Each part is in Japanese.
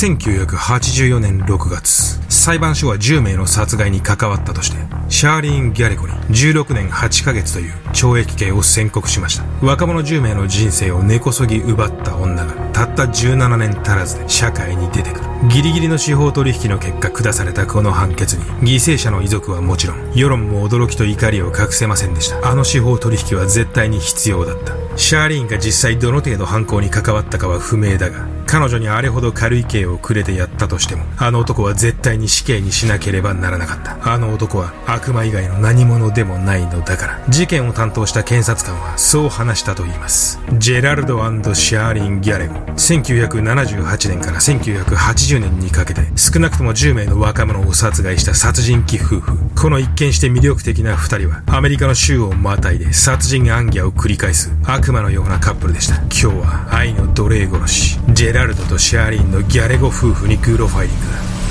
1984年6月、裁判所は10名の殺害に関わったとして、シャーリーン・ギャレゴに16年8ヶ月という懲役刑を宣告しました。若者10名の人生を根こそぎ奪った女が、たった17年足らずで社会に出てくる。ギリギリの司法取引の結果下されたこの判決に、犠牲者の遺族はもちろん、世論も驚きと怒りを隠せませんでした。あの司法取引は絶対に必要だった。シャーリーンが実際どの程度犯行に関わったかは不明だが、彼女にあれほど軽い刑をくれてやったとしても、あの男は絶対に死刑にしなければならなかった。あの男は悪魔以外の何者でもないのだから。事件を担当した検察官はそう話したと言います。ジェラルドシャーリン・ギャレゴ。1978年から1980年にかけて、少なくとも10名の若者を殺害した殺人鬼夫婦。この一見して魅力的な二人は、アメリカの州をまたいで殺人暗ギャを繰り返す悪魔のようなカップルでした。今日は愛の奴隷殺し。ジェラルドとシャーリンのギャレゴ夫婦にグロファイリング。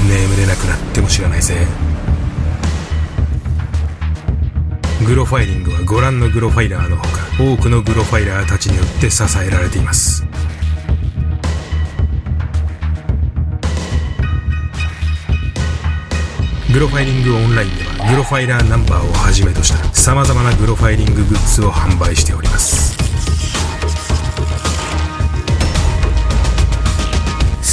眠れなくなっても知らないぜ。グロファイリングはご覧のグロファイラーのほか多くのグロファイラーたちによって支えられています。グロファイリングオンラインではグロファイラーナンバーをはじめとした様々なグロファイリンググッズを販売しております。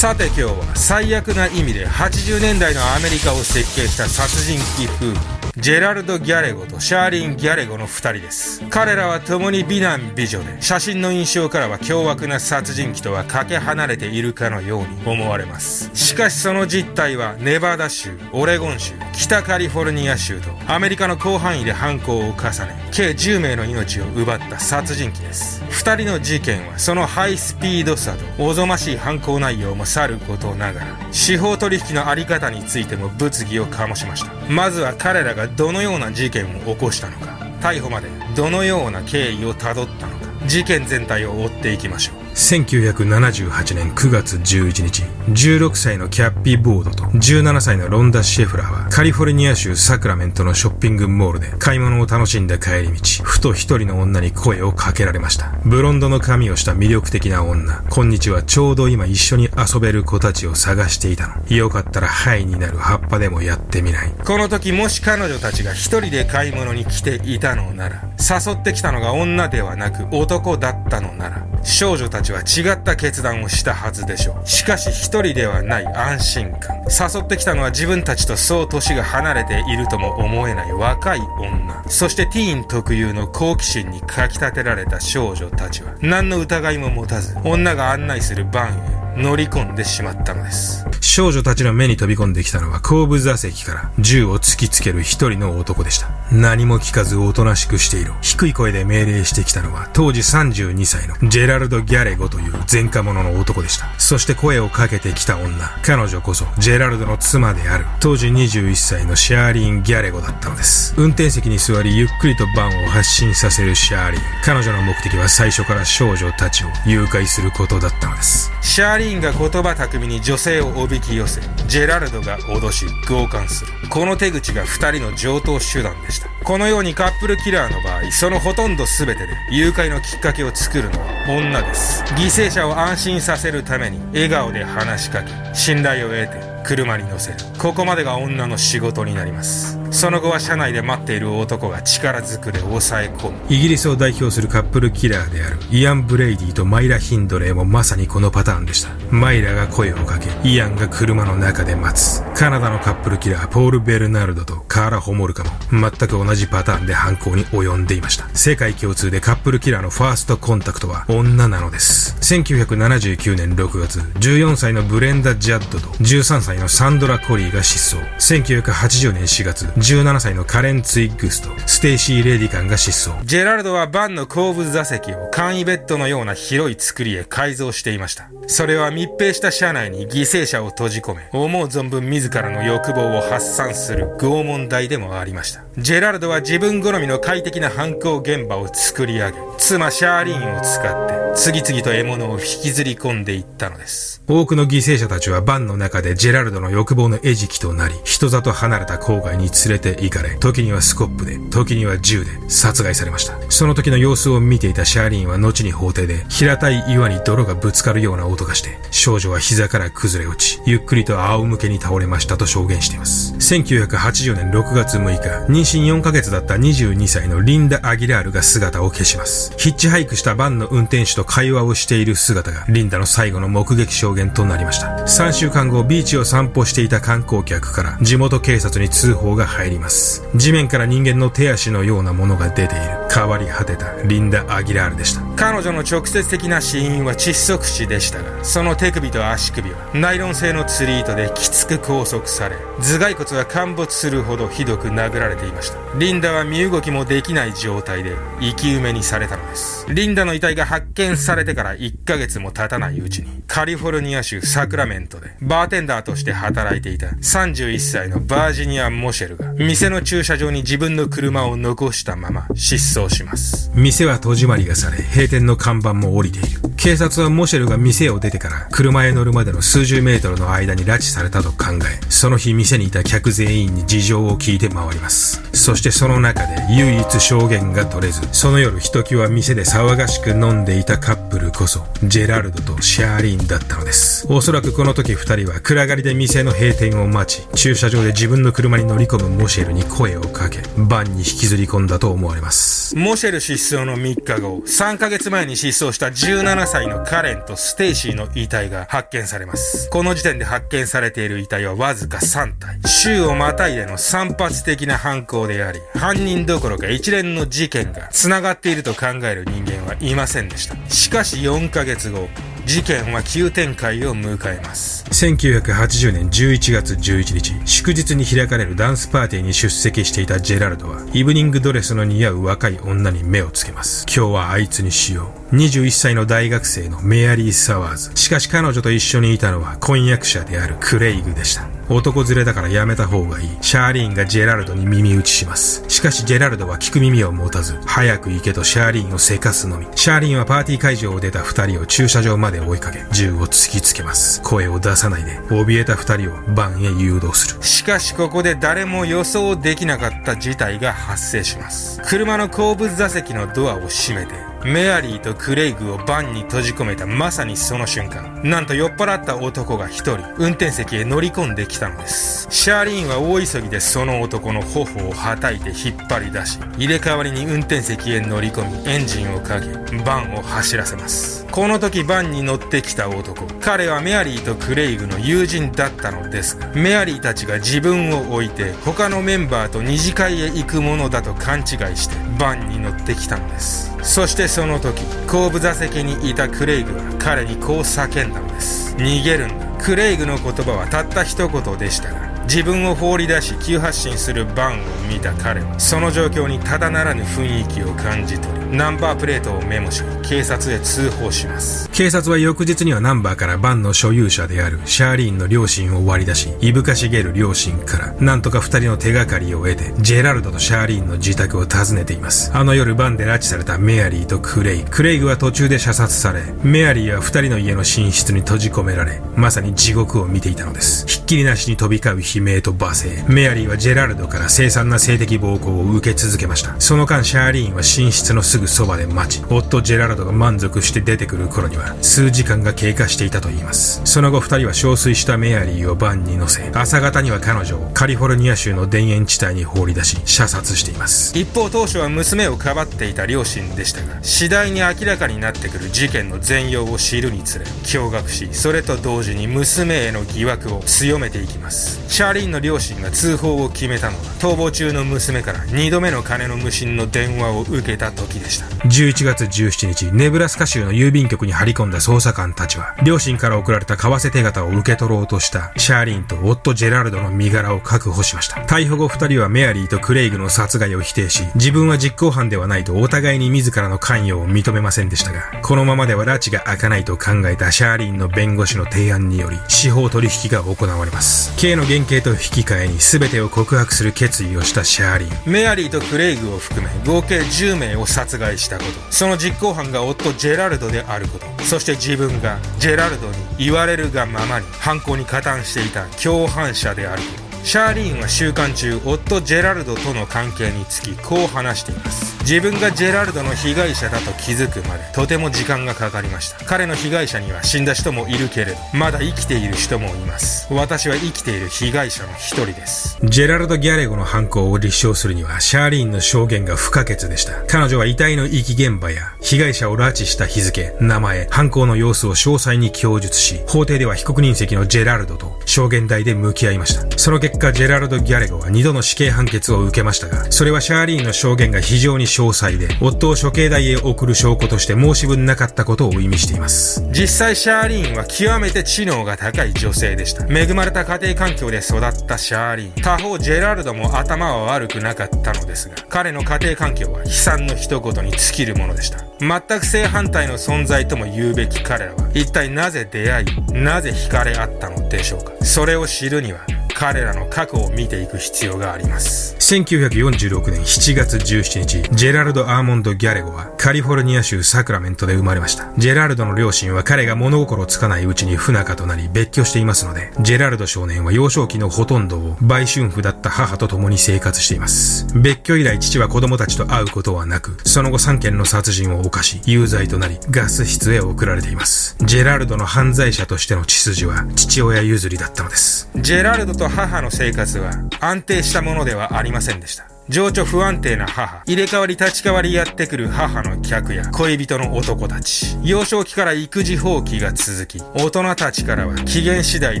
さて今日は最悪な意味で80年代のアメリカを席巻した殺人鬼夫婦ジェラルド・ギャレゴとシャーリン・ギャレゴの二人です。彼らは共に美男美女で、写真の印象からは凶悪な殺人鬼とはかけ離れているかのように思われます。しかしその実態は、ネバダ州、オレゴン州、北カリフォルニア州と、アメリカの広範囲で犯行を重ね、計10名の命を奪った殺人鬼です。二人の事件は、そのハイスピードさと、おぞましい犯行内容もさることながら、司法取引のあり方についても物議を醸しました。まずは彼らがどのような事件を起こしたのか逮捕までどのような経緯をたどったのか事件全体を追っていきましょう。1978年9月11日、16歳のキャッピー・ボードと17歳のロンダ・シェフラーはカリフォルニア州サクラメントのショッピングモールで買い物を楽しんだ帰り道、ふと一人の女に声をかけられました。ブロンドの髪をした魅力的な女。こんにちは、ちょうど今一緒に遊べる子たちを探していたの。よかったらハイになる葉っぱでもやってみない。この時もし彼女たちが一人で買い物に来ていたのなら、誘ってきたのが女ではなく男だったのなら、少女たちは違った決断をしたはずでしょう。しかし一人ではない安心感。誘ってきたのは自分たちとそう年が離れているとも思えない若い女。そしてティーン特有の好奇心にかき立てられた少女たちは、何の疑いも持たず、女が案内するバンへ乗り込んでしまったのです。少女たちの目に飛び込んできたのは後部座席から銃を突きつける一人の男でした。何も聞かずおとなしくしている。低い声で命令してきたのは当時32歳のジェラルド・ギャレゴという前科者の男でした。そして声をかけてきた女。彼女こそジェラルドの妻である当時21歳のシャーリーン・ギャレゴだったのです。運転席に座りゆっくりとバンを発進させるシャーリーン。彼女の目的は最初から少女たちを誘拐することだったのです。シャーリンが言葉巧みに女性をおびき寄せ、ジェラルドが脅し、強姦する。この手口が2人の常等手段でした。このようにカップルキラーの場合、そのほとんど全てで誘拐のきっかけを作るのは女です。犠牲者を安心させるために笑顔で話しかけ、信頼を得て車に乗せる。ここまでが女の仕事になります。その後は車内で待っている男が力ずくで抑え込む。イギリスを代表するカップルキラーであるイアン・ブレイディとマイラ・ヒンドレーもまさにこのパターンでした。マイラが声をかけ、イアンが車の中で待つ。カナダのカップルキラー、ポール・ベルナルドとカーラ・ホモルカも全く同じパターンで犯行に及んでいました。世界共通でカップルキラーのファーストコンタクトは女なのです。1979年6月、14歳のブレンダ・ジャッドと13歳のサンドラ・コリーが失踪。1980年4月、17歳のカレン・ツイッグスとステイシー・レディカンが失踪。ジェラルドはバンの後部座席を簡易ベッドのような広い作りへ改造していました。それは密閉した車内に犠牲者を閉じ込め、思う存分自らの欲望を発散する拷問台でもありました。ジェラルドは自分好みの快適な犯行現場を作り上げ、妻シャーリーンを使って次々と獲物を引きずり込んでいったのです。多くの犠牲者たちはバンの中でジェラルドの欲望の餌食となり、人里離れた郊外に連れて行かれ、時にはスコップで、時には銃で殺害されました。その時の様子を見ていたシャーリンは後に法廷で、平たい岩に泥がぶつかるような音がして、少女は膝から崩れ落ち、ゆっくりと仰向けに倒れましたと証言しています。1980年6月6日、妊娠4ヶ月だった22歳のリンダ・アギラールが姿を消します。ヒッチハイクしたバンの運転手と会話をしている姿が、リンダの最後の目撃証言となりました。3週間後、ビーチを散歩していた観光客から地元警察に通報が入ります。地面から人間の手足のようなものが出ている。変わり果てたリンダ・アギラールでした。彼女の直接的な死因は窒息死でしたが、その手首と足首はナイロン製の釣り糸できつく拘束され、頭蓋骨は陥没するほどひどく殴られていました。リンダは身動きもできない状態で生き埋めにされたの。リンダの遺体が発見されてから1ヶ月も経たないうちに、カリフォルニア州サクラメントでバーテンダーとして働いていた31歳のバージニア・モシェルが店の駐車場に自分の車を残したまま失踪します。店は戸締まりがされ、閉店の看板も降りている。警察はモシェルが店を出てから車へ乗るまでの数十メートルの間に拉致されたと考え、その日店にいた客全員に事情を聞いて回ります。そしてその中で唯一証言が取れず、その夜ひときわ店で騒がしく飲んでいたカップルこそ、ジェラルドとシャーリーンだったのです。おそらくこの時二人は暗がりで店の閉店を待ち、駐車場で自分の車に乗り込むモシェルに声をかけ、バンに引きずり込んだと思われます。モシェル失踪の3日後、3ヶ月前に失踪した17歳のカレンとステイシーの遺体が発見されます。この時点で発見されている遺体はわずか3体。週をまたいでの散発的な犯行であり、犯人どころか一連の事件が繋がっていると考える人間はいませんでした。しかし4ヶ月後、事件は急展開を迎えます1980年11月11日祝日に開かれるダンスパーティーに出席していたジェラルドはイブニングドレスの似合う若い女に目をつけます今日はあいつにしよう21歳の大学生のメアリー・サワーズしかし彼女と一緒にいたのは婚約者であるクレイグでした男連れだからやめた方がいい。シャーリーンがジェラルドに耳打ちします。しかしジェラルドは聞く耳を持たず、早く行けとシャーリーンをせかすのみ。シャーリーンはパーティー会場を出た二人を駐車場までで追いかけ、銃を突きつけます。声を出さないで、怯えた二人をバンへ誘導する。しかしここで誰も予想できなかった事態が発生します。車の後部座席のドアを閉めて、メアリーとクレイグをバンに閉じ込めたまさにその瞬間、なんと酔っ払った男が一人、運転席へ乗り込んできたのです。シャーリーンは大急ぎでその男の頬をはたいて引っ張り出し、入れ替わりに運転席へ乗り込み、エンジンをかけ、バンを走らせます。この時バンに乗ってきた男、彼はメアリーとクレイグの友人だったのですが、メアリーたちが自分を置いて、他のメンバーと二次会へ行くものだと勘違いして、バンに乗ってきたのです。そしてその時後部座席にいたクレイグは彼にこう叫んだのです。逃げるんだ。クレイグの言葉はたった一言でしたが自分を放り出し急発進するバンを見た彼はその状況にただならぬ雰囲気を感じ取りナンバープレートをメモし警察へ通報します。警察は翌日にはナンバーからバンの所有者であるシャーリーンの両親を割り出しいぶかしげる両親からなんとか二人の手がかりを得てジェラルドとシャーリーンの自宅を訪ねています。あの夜バンで拉致されたメアリーとクレイ。クレイグは途中で射殺されメアリーは二人の家の寝室に閉じ込められまさに地獄を見ていたのです。ひっきりなしに飛び交う悲鳴と罵声。メアリーはジェラルドから凄惨な性的暴行を受け続けました。その間、シャーリーンは寝室のすぐそばで待ち、夫ジェラルドが満足して出てくる頃には、数時間が経過していたといいます。その後二人は憔悴したメアリーをバンに乗せ、朝方には彼女をカリフォルニア州の田園地帯に放り出し、射殺しています。一方、当初は娘をかばっていた両親でしたが、次第に明らかになってくる事件の全容を知るにつれ、驚愕し、それと同時に娘への疑惑を強めていきます。シャーリーンの両親が通報を決めたのは逃亡中の娘から2度目の金の無心の電話を受けた時でした。11月17日ネブラスカ州の郵便局に張り込んだ捜査官たちは両親から送られた為替手形を受け取ろうとしたシャーリーンと夫ジェラルドの身柄を確保しました。逮捕後2人はメアリーとクレイグの殺害を否定し自分は実行犯ではないとお互いに自らの関与を認めませんでしたがこのままでは拉致が開かないと考えたシャーリーンの弁護士の提案により司法取引が行われます。刑の減刑係と引き換えに全てを告白する決意をしたシャーリン。メアリーとクレイグを含め合計10名を殺害したこと。その実行犯が夫ジェラルドであること。そして自分がジェラルドに言われるがままに犯行に加担していた共犯者であること。シャーリーンは週間中夫ジェラルドとの関係につきこう話しています。自分がジェラルドの被害者だと気づくまでとても時間がかかりました。彼の被害者には死んだ人もいるけれどまだ生きている人もいます。私は生きている被害者の一人です。ジェラルド・ギャレゴの犯行を立証するにはシャーリーンの証言が不可欠でした。彼女は遺体の遺棄現場や被害者を拉致した日付名前犯行の様子を詳細に供述し法廷では被告人席のジェラルドと証言台で向き合いました。その結果ジェラルド・ギャレゴは2度の死刑判決を受けましたがそれはシャーリーンの証言が非常に詳細で夫を処刑台へ送る証拠として申し分なかったことを意味しています。実際シャーリーンは極めて知能が高い女性でした。恵まれた家庭環境で育ったシャーリーン。他方ジェラルドも頭は悪くなかったのですが彼の家庭環境は悲惨の一言に尽きるものでした。全く正反対の存在とも言うべき彼らは一体なぜ出会いなぜ惹かれ合ったのでしょうか。それを知るには彼らの過去を見ていく必要があります。1946年7月17日ジェラルド・アーモンド・ギャレゴはカリフォルニア州サクラメントで生まれました。ジェラルドの両親は彼が物心つかないうちに不仲となり別居していますのでジェラルド少年は幼少期のほとんどを売春婦だった母と共に生活しています。別居以来父は子供たちと会うことはなくその後3件の殺人を犯し有罪となりガス室へ送られています。ジェラルドの犯罪者としての血筋は父親譲りだったのです。ジェラルドとと母の生活は安定したものではありませんでした。情緒不安定な母、入れ替わり立ち替わりやってくる母の客や恋人の男たち、幼少期から育児放棄が続き、大人たちからは機嫌次第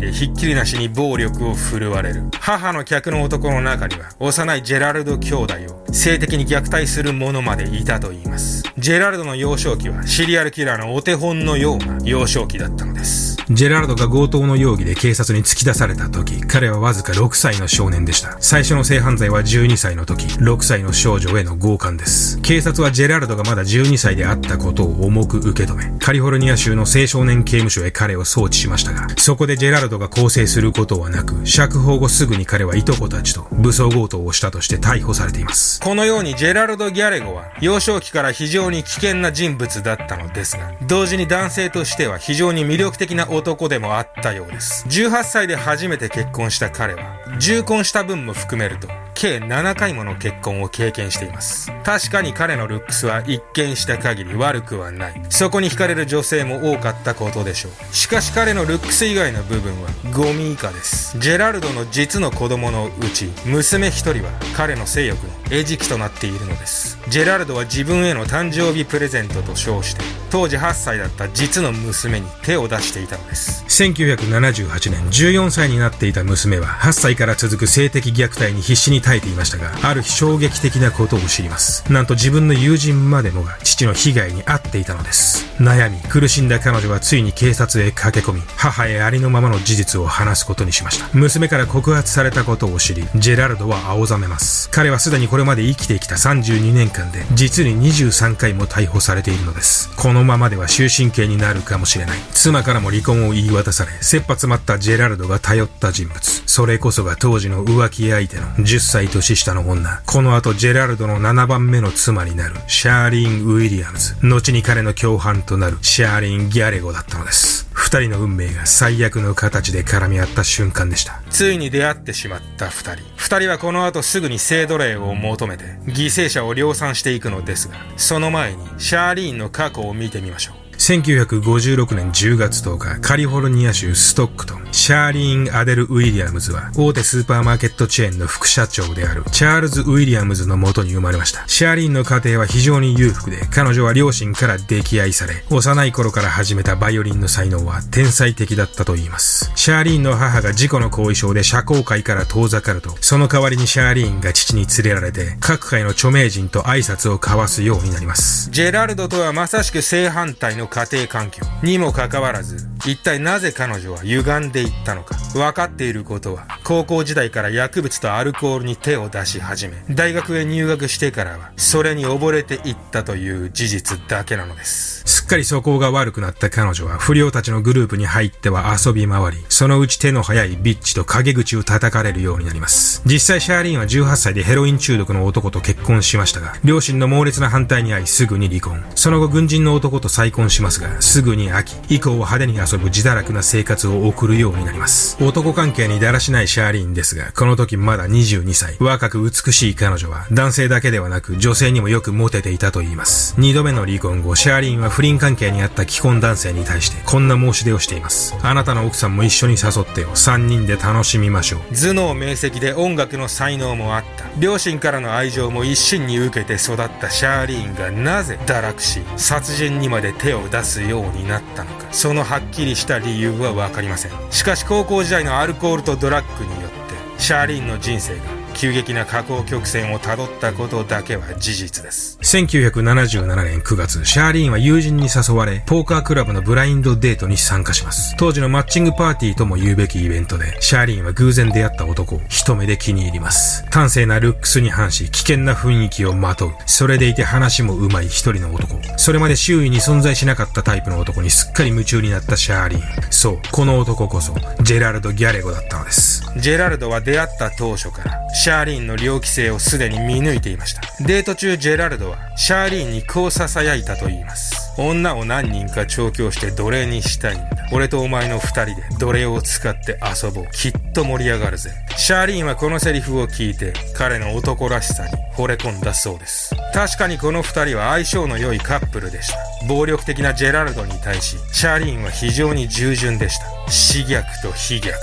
でひっきりなしに暴力を振るわれる。母の客の男の中には、幼いジェラルド兄弟を性的に虐待する者までいたと言います。ジェラルドの幼少期はシリアルキラーのお手本のような幼少期だったのです。ジェラルドが強盗の容疑で警察に突き出された時、彼はわずか6歳の少年でした。最初の性犯罪は12歳の時、6歳の少女への強姦です。警察はジェラルドがまだ12歳であったことを重く受け止め、カリフォルニア州の青少年刑務所へ彼を送致しましたが、そこでジェラルドが更生することはなく、釈放後すぐに彼はいとこたちと武装強盗をしたとして逮捕されています。このようにジェラルド・ギャレゴは幼少期から非常に危険な人物だったのですが、同時に男性としては非常に魅力的な男でもあったようです。18歳で初めて結婚した彼は、重婚した分も含めると、計7回もの結婚を経験しています。確かに彼のルックスは一見した限り悪くはない。そこに惹かれる女性も多かったことでしょう。しかし彼のルックス以外の部分はゴミ以下です。ジェラルドの実の子供のうち、娘一人は彼の性欲の餌食となっているのです。ジェラルドは自分への誕生日プレゼントと称して、当時8歳だった実の娘に手を出していたのです。1978年、14歳になっていた娘は8歳から続く性的虐待に必死に耐えていましたが、ある日衝撃的なことを知ります。なんと自分の友人までもが父の被害に遭っていたのです。悩み、苦しんだ彼女はついに警察へ駆け込み、母へありのままの事実を話すことにしました。娘から告発されたことを知り、ジェラルドは青ざめます。彼はすでにこれまで生きてきた32年間で、実に23回も逮捕されているのです。このままでは終身刑になるかもしれない。妻からも離婚を言い渡され、切羽詰まったジェラルドが頼った人物。それこそが当時の浮気相手の10歳年下の女。この後、ジェラルドの7番目の妻になる、シャーリーン・ウィリアムズ。後に彼の共犯となる、シャーリーン・ギャレゴだったのです。二人の運命が最悪の形で絡み合った瞬間でした。ついに出会ってしまった二人。二人はこの後すぐに性奴隷を求めて、犠牲者を量産していくのですが、その前に、シャーリーンの過去を見てみましょう。1956年10月10日、カリフォルニア州ストックトン、シャーリーン・アデル・ウィリアムズは、大手スーパーマーケットチェーンの副社長である、チャールズ・ウィリアムズの元に生まれました。シャーリーンの家庭は非常に裕福で、彼女は両親から溺愛され、幼い頃から始めたバイオリンの才能は天才的だったと言います。シャーリーンの母が事故の後遺症で社交界から遠ざかると、その代わりにシャーリーンが父に連れられて、各界の著名人と挨拶を交わすようになります。ジェラルドとはまさしく正反対の家庭環境にもかかわらず、一体なぜ彼女は歪んでいったのか。分かっていることは、高校時代から薬物とアルコールに手を出し始め、大学へ入学してからは、それに溺れていったという事実だけなのです。すっかり素行が悪くなった彼女は不良たちのグループに入っては遊び回り、そのうち手の早いビッチと陰口を叩かれるようになります。実際シャーリーンは18歳でヘロイン中毒の男と結婚しましたが、両親の猛烈な反対に遭いすぐに離婚。その後軍人の男と再婚しますが、すぐに飽き、以降は派手に遊ぶ自堕落な生活を送るようになります。男関係にだらしないシャーリーンですが、この時まだ22歳。若く美しい彼女は、男性だけではなく女性にもよくモテていたと言います。二度目の離婚後、シャーリーンは不倫関係にあった既婚男性に対して、こんな申し出をしています。あなたの奥さんも一緒に誘ってよ。三人で楽しみましょう。頭脳明晰で音楽の才能もあった。両親からの愛情も一心に受けて育ったシャーリーンがなぜ堕落し、殺人にまで手を出すようになったのか。そのはっきりした理由はわかりません。しかし高校時代のアルコールとドラッグによって、シャーリーンの人生が急激な下降曲線をたどったことだけは事実です。1977年9月、シャーリーンは友人に誘われ、ポーカークラブのブラインドデートに参加します。当時のマッチングパーティーとも言うべきイベントで、シャーリーンは偶然出会った男を一目で気に入ります。端正なルックスに反し、危険な雰囲気をまとう。それでいて話も上手い一人の男。それまで周囲に存在しなかったタイプの男にすっかり夢中になったシャーリーン。そう、この男こそ、ジェラルド・ギャレゴだったのです。ジェラルドは出会った当初から、シャーリーンの猟奇性をすでに見抜いていました。デート中ジェラルドはシャーリーンにこう囁いたと言います。女を何人か調教して奴隷にしたいんだ。俺とお前の二人で奴隷を使って遊ぼう。きっと盛り上がるぜ。シャーリーンはこのセリフを聞いて彼の男らしさに惚れ込んだそうです。確かにこの二人は相性の良いカップルでした。暴力的なジェラルドに対し、シャーリーンは非常に従順でした。死逆と非逆。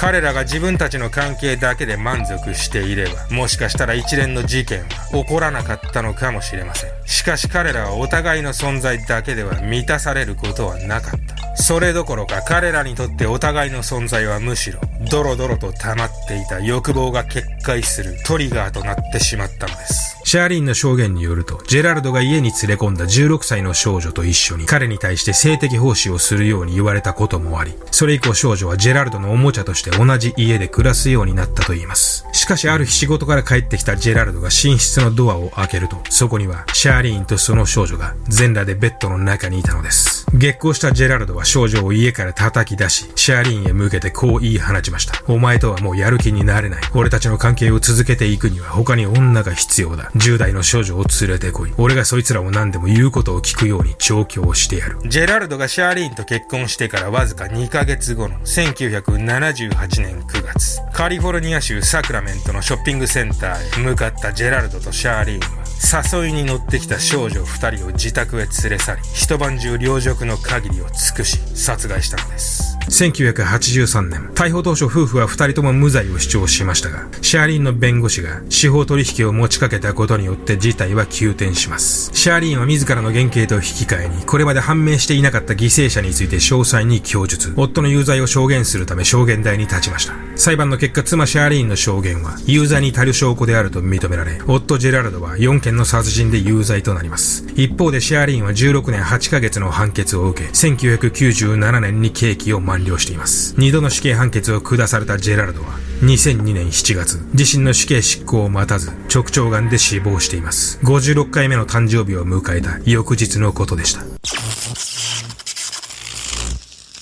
彼らが自分たちの関係だけで満足していれば、もしかしたら一連の事件は起こらなかったのかもしれません。しかし彼らはお互いの存在だけでは満たされることはなかった。それどころか彼らにとってお互いの存在はむしろ、ドロドロと溜まっていた欲望が決壊するトリガーとなってしまったのです。シャーリンの証言によると、ジェラルドが家に連れ込んだ16歳の少女と一緒に彼に対して性的奉仕をするように言われたこともあり、それ以降少女はジェラルドのおもちゃとして同じ家で暮らすようになったと言います。しかしある日仕事から帰ってきたジェラルドが寝室のドアを開けると、そこにはシャーリーンとその少女が全裸でベッドの中にいたのです。激光したジェラルドは少女を家から叩き出し、シャーリーンへ向けてこう言い放ちました。お前とはもうやる気になれない。俺たちの関係を続けていくには他に女が必要だ。10代の少女を連れてこい。俺がそいつらを何でも言うことを聞くように調教してやる。ジェラルドがシャーリーンと結婚してからわずか2ヶ月後の1978年9月、カリフォルニア州サクラメントのショッピングセンターへ向かったジェラルドとシャーリーンは、誘いに乗ってきた少女2人を自宅へ連れ去り、一晩中両辱の限りを尽くし、殺害したのです。1983年、逮捕当初夫婦は二人とも無罪を主張しましたが、シャーリーンの弁護士が司法取引を持ちかけたことによって事態は急転します。シャーリーンは自らの原型と引き換えに、これまで判明していなかった犠牲者について詳細に供述、夫の有罪を証言するため証言台に立ちました。裁判の結果、妻シャーリーンの証言は有罪に足る証拠であると認められ、夫ジェラルドは4件の殺人で有罪となります。一方でシャーリーンは16年8ヶ月の判決を受け、1997年に刑期を満了しています。二度の死刑判決を下されたジェラルドは、2002年7月、自身の死刑執行を待たず、直腸癌で死亡しています。56回目の誕生日を迎えた翌日のことでした。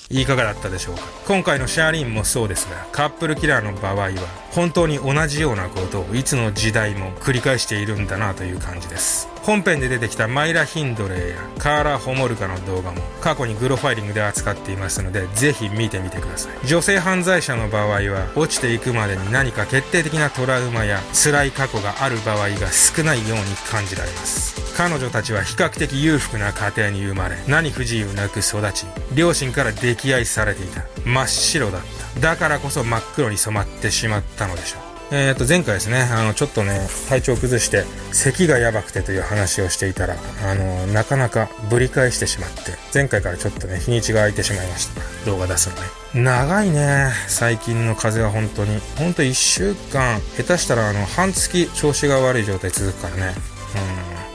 いかがだったでしょうか？今回のシャーリーンもそうですが、カップルキラーの場合は、本当に同じようなことをいつの時代も繰り返しているんだなという感じです。本編で出てきたマイラ・ヒンドレーやカーラ・ホモルカの動画も過去にグロファイリングで扱っていますのでぜひ見てみてください。女性犯罪者の場合は落ちていくまでに何か決定的なトラウマや辛い過去がある場合が少ないように感じられます。彼女たちは比較的裕福な家庭に生まれ何不自由なく育ち両親から溺愛されていた。真っ白だった。だからこそ真っ黒に染まってしまったのでしょう。え、ー、と、前回ですね、あの、ちょっとね、体調崩して、咳がやばくてという話をしていたら、あの、なかなかぶり返してしまって、前回からちょっとね、日にちが空いてしまいました。動画出すのね。長いね、最近の風邪は本当に。本当1週間、下手したらあの、半月調子が悪い状態続くからね。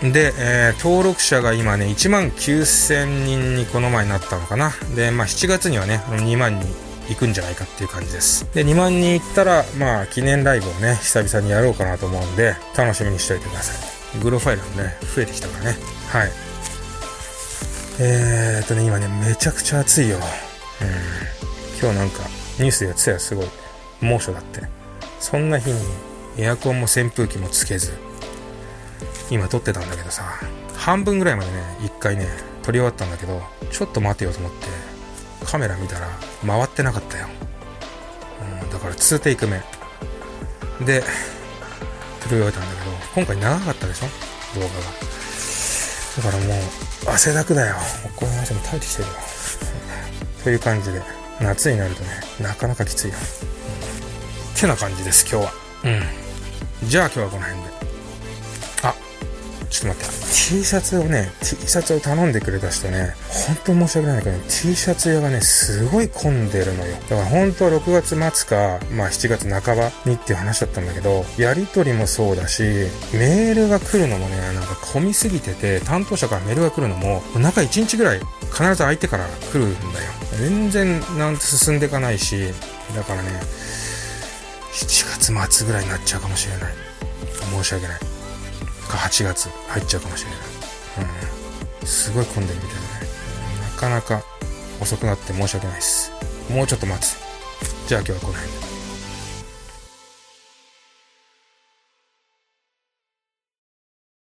うん。で、えー、登録者が今ね、1万9000人にこの前なったのかな。で、まあ、7月にはね、2万人行くんじゃないかっていう感じです。で、2万人行ったら、まあ、記念ライブをね、久々にやろうかなと思うんで、楽しみにしておいてください。グロファイルもね、増えてきたからね。はい。えーっとね、今ね、めちゃくちゃ暑いよ。うん。今日なんか、ニュースでやってたよ、すごい。猛暑だって。そんな日に、エアコンも扇風機もつけず、今撮ってたんだけどさ、半分ぐらいまでね、一回ね、撮り終わったんだけど、ちょっと待てよと思って、カメラ見たら、回ってなかったよ。うん、だから2テイク目。で、撮り終えたんだけど、今回長かったでしょ？動画が。だからもう、汗だくだよ。この話も耐えてきてるよ。という感じで、夏になるとね、なかなかきついよ。てな感じです、今日は。うん。じゃあ今日はこの辺で。ちょっと待って。T シャツをね、T シャツを頼んでくれた人ね、本当に申し訳ないんだけど、ね、T シャツ屋がね、すごい混んでるのよ。だから本当は6月末か、まあ7月半ばにっていう話だったんだけど、やりとりもそうだし、メールが来るのもね、なんか混みすぎてて、担当者からメールが来るのも、中1日ぐらい必ず相手から来るんだよ。全然なんて進んでいかないし、だからね、7月末ぐらいになっちゃうかもしれない。申し訳ない。か8月入っちゃうかもしれない。うん。すごい混んでるみたいなね。なかなか遅くなって申し訳ないです。もうちょっと待つ。じゃあ今日はこの辺で。